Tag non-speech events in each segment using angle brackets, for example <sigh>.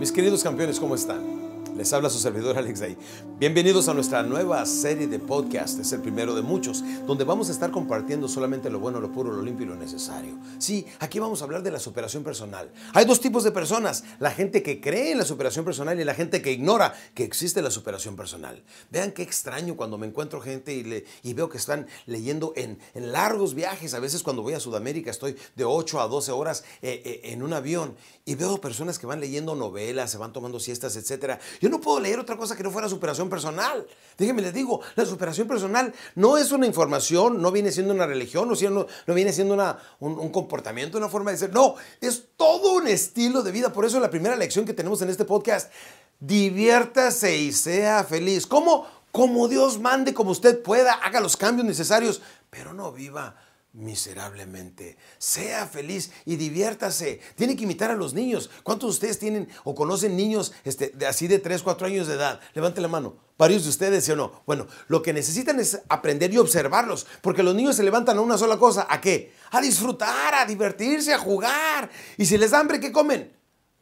Mis queridos campeones, ¿cómo están? Les habla su servidor Alex Day. Bienvenidos a nuestra nueva serie de podcast. Es el primero de muchos, donde vamos a estar compartiendo solamente lo bueno, lo puro, lo limpio y lo necesario. Sí, aquí vamos a hablar de la superación personal. Hay dos tipos de personas: la gente que cree en la superación personal y la gente que ignora que existe la superación personal. Vean qué extraño cuando me encuentro gente y, le, y veo que están leyendo en, en, largos viajes. A veces cuando voy a Sudamérica estoy de 8 a 12 horas eh, eh, en un avión y veo personas que van leyendo novelas, se van tomando siestas, etcétera. Yo no puedo leer otra cosa que no fuera superación personal. Déjenme les digo, la superación personal no es una información, no viene siendo una religión, no, viene siendo una, un, comportamiento, una forma de ser. No, es todo un estilo de vida. Por eso la primera lección que tenemos en este podcast, diviértase y sea feliz. Como Dios mande, como usted pueda, haga los cambios necesarios, pero no viva miserablemente. Sea feliz y diviértase. Tiene que imitar a los niños. ¿Cuántos de ustedes tienen o conocen niños este, de, así de 3, 4 años de edad? Levante la mano. ¿Varios de ustedes, sí o no? Bueno, lo que necesitan es aprender y observarlos, porque los niños se levantan a una sola cosa. ¿A qué? A disfrutar, a divertirse, a jugar. Y si les da hambre, ¿qué comen?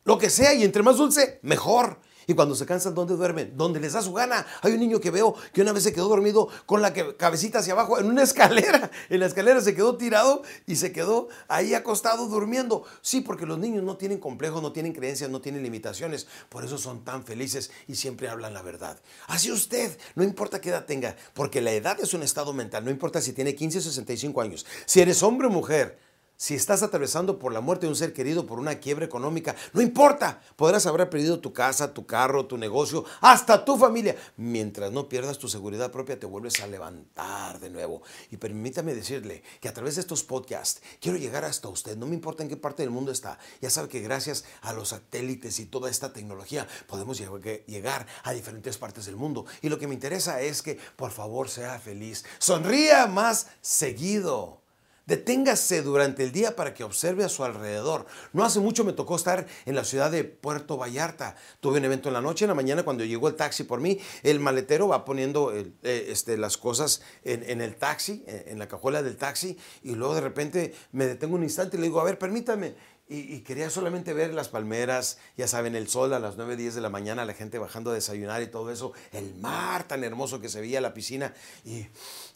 Lo que sea, y entre más dulce, mejor. Y cuando se cansan, ¿dónde duermen? Donde les da su gana. Hay un niño que veo que una vez se quedó dormido con la cabecita hacia abajo en una <laughs> escalera. En la escalera se quedó tirado y se quedó ahí acostado durmiendo. Sí, porque los niños no tienen complejos, no tienen creencias, no tienen limitaciones. Por eso son tan felices y siempre hablan la verdad. Así usted, no importa qué edad tenga, porque la edad es un estado mental. No importa si tiene 15 o 65 años. Si eres hombre o mujer, si estás atravesando por la muerte de un ser querido, por una quiebra económica, no importa, podrás haber perdido tu casa, tu carro, tu negocio, hasta tu familia. Mientras no pierdas tu seguridad propia, te vuelves a levantar de nuevo. Y permítame decirle que a través de estos podcasts quiero llegar hasta usted, no me importa en qué parte del mundo está. Ya sabe que gracias a los satélites y toda esta tecnología podemos llegar a diferentes partes del mundo. Y lo que me interesa es que por favor sea feliz, sonría más seguido. Deténgase durante el día para que observe a su alrededor. No hace mucho me tocó estar en la ciudad de Puerto Vallarta. Tuve un evento en la noche, en la mañana cuando llegó el taxi por mí, el maletero va poniendo eh, este, las cosas en, en, el taxi, en la cajuela del taxi, y luego de repente me detengo un instante y le digo, a ver, permítame. Y, quería solamente ver las palmeras, ya saben, el sol a las 9, 10 de la mañana, la gente bajando a desayunar y todo eso, el mar tan hermoso que se veía, la piscina. Y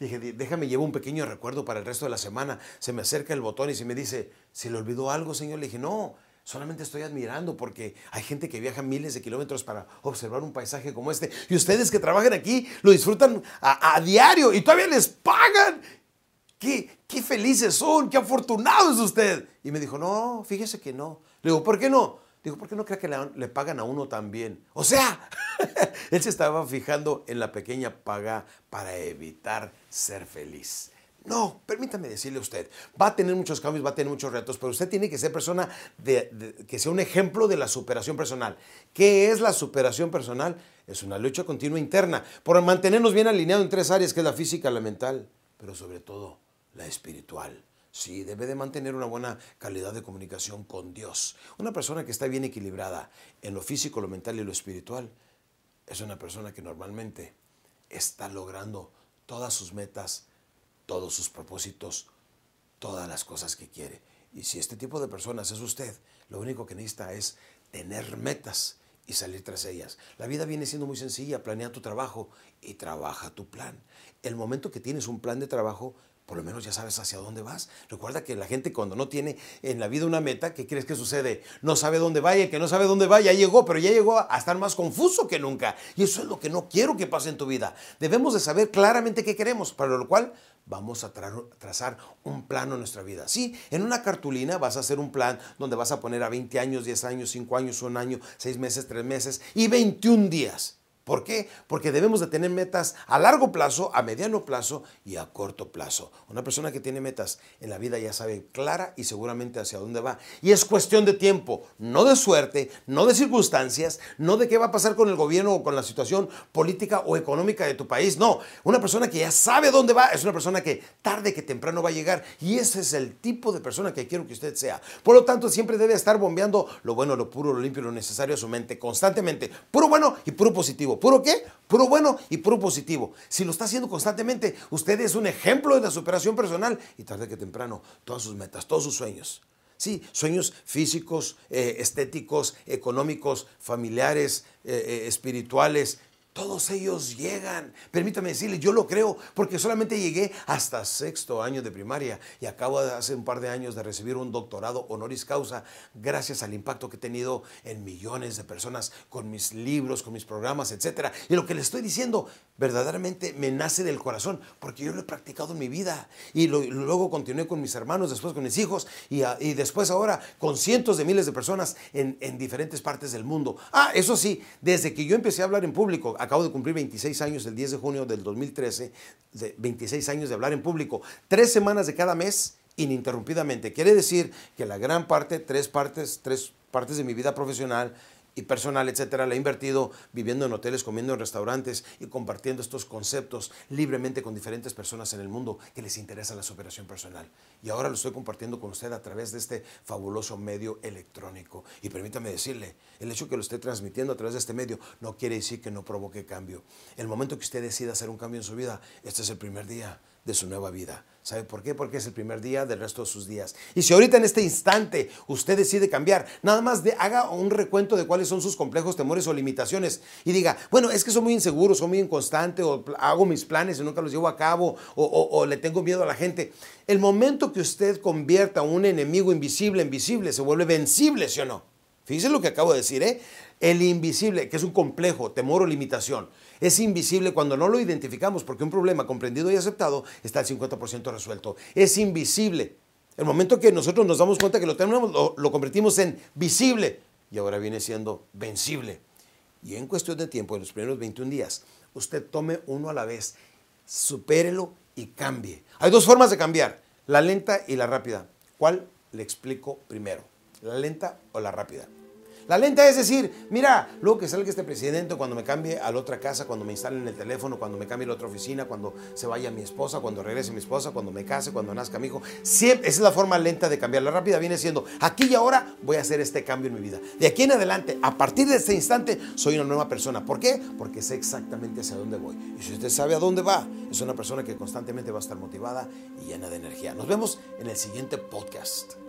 dije, déjame, llevo un pequeño recuerdo para el resto de la semana. Se me acerca el botón y se me dice, ¿se le olvidó algo, señor? Le dije, no, solamente estoy admirando porque hay gente que viaja miles de kilómetros para observar un paisaje como este. Y ustedes que trabajan aquí lo disfrutan a, a diario y todavía les pagan. ¿Qué, qué felices son, qué afortunado es usted. Y me dijo, no, fíjese que no. Le digo, ¿por qué no? Digo, ¿por qué no cree que le, le pagan a uno también? O sea, <laughs> él se estaba fijando en la pequeña paga para evitar ser feliz. No, permítame decirle a usted, va a tener muchos cambios, va a tener muchos retos, pero usted tiene que ser persona de, de, que sea un ejemplo de la superación personal. ¿Qué es la superación personal? Es una lucha continua interna por mantenernos bien alineados en tres áreas, que es la física, la mental, pero sobre todo la espiritual. Sí, debe de mantener una buena calidad de comunicación con Dios. Una persona que está bien equilibrada en lo físico, lo mental y lo espiritual es una persona que normalmente está logrando todas sus metas, todos sus propósitos, todas las cosas que quiere. Y si este tipo de personas es usted, lo único que necesita es tener metas y salir tras ellas. La vida viene siendo muy sencilla, planea tu trabajo y trabaja tu plan. El momento que tienes un plan de trabajo, por lo menos ya sabes hacia dónde vas. Recuerda que la gente cuando no tiene en la vida una meta, ¿qué crees que sucede? No sabe dónde vaya, que no sabe dónde va, ya llegó, pero ya llegó a estar más confuso que nunca. Y eso es lo que no quiero que pase en tu vida. Debemos de saber claramente qué queremos, para lo cual vamos a trazar un plano en nuestra vida. Sí, en una cartulina vas a hacer un plan donde vas a poner a 20 años, 10 años, 5 años, 1 año, 6 meses, 3 meses y 21 días. ¿Por qué? Porque debemos de tener metas a largo plazo, a mediano plazo y a corto plazo. Una persona que tiene metas en la vida ya sabe clara y seguramente hacia dónde va. Y es cuestión de tiempo, no de suerte, no de circunstancias, no de qué va a pasar con el gobierno o con la situación política o económica de tu país. No, una persona que ya sabe dónde va es una persona que tarde que temprano va a llegar. Y ese es el tipo de persona que quiero que usted sea. Por lo tanto, siempre debe estar bombeando lo bueno, lo puro, lo limpio, lo necesario a su mente constantemente. Puro bueno y puro positivo. ¿Puro qué? Puro bueno y puro positivo. Si lo está haciendo constantemente, usted es un ejemplo de la superación personal y tarde que temprano, todas sus metas, todos sus sueños Sí, sueños físicos, eh, estéticos, económicos, familiares, eh, eh, espirituales, todos ellos llegan. Permítame decirle, yo lo creo porque solamente llegué hasta sexto año de primaria y acabo de hace un par de años de recibir un doctorado honoris causa gracias al impacto que he tenido en millones de personas con mis libros, con mis programas, etc. Y lo que le estoy diciendo verdaderamente me nace del corazón porque yo lo he practicado en mi vida y, luego continué con mis hermanos, después con mis hijos y, y después ahora con cientos de miles de personas en, en diferentes partes del mundo. Ah, eso sí, desde que yo empecé a hablar en público, acabo de cumplir 26 años el 10 de junio del 2013, 26 años de hablar en público, tres semanas de cada mes ininterrumpidamente. Quiere decir que la gran parte, tres partes, tres partes de mi vida profesional y personal, etcétera, la he invertido viviendo en hoteles, comiendo en restaurantes y compartiendo estos conceptos libremente con diferentes personas en el mundo que les interesa la superación personal. Y ahora lo estoy compartiendo con usted a través de este fabuloso medio electrónico. Y permítame decirle, el hecho que lo esté transmitiendo a través de este medio no quiere decir que no provoque cambio. El momento que usted decida hacer un cambio en su vida, este es el primer día de su nueva vida. ¿Sabe por qué? Porque es el primer día del resto de sus días. Y si ahorita en este instante usted decide cambiar, nada más de, haga un recuento de cuáles son sus complejos, temores o limitaciones y diga, bueno, es que soy muy inseguro, soy muy inconstante o hago mis planes y nunca los llevo a cabo o, o le tengo miedo a la gente. El momento que usted convierta a un enemigo invisible en visible, se vuelve vencible, ¿sí o no? Fíjese lo que acabo de decir, ¿eh? El invisible, que es un complejo, temor o limitación, es invisible cuando no lo identificamos, porque un problema comprendido y aceptado está al 50% resuelto. Es invisible. El momento que nosotros nos damos cuenta que lo tenemos, lo, convertimos en visible y ahora viene siendo vencible. Y en cuestión de tiempo, en los primeros 21 días, usted tome uno a la vez, supérelo y cambie. Hay dos formas de cambiar, la lenta y la rápida. ¿Cuál le explico primero? ¿La lenta o la rápida? La lenta es decir, mira, luego que salga este presidente, cuando me cambie a la otra casa, cuando me instalen el teléfono, cuando me cambie a la otra oficina, cuando se vaya mi esposa, cuando regrese mi esposa, cuando me case, cuando nazca mi hijo. Siempre, esa es la forma lenta de cambiar. La rápida viene siendo, aquí y ahora voy a hacer este cambio en mi vida. De aquí en adelante, a partir de este instante, soy una nueva persona. ¿Por qué? Porque sé exactamente hacia dónde voy. Y si usted sabe a dónde va, es una persona que constantemente va a estar motivada y llena de energía. Nos vemos en el siguiente podcast.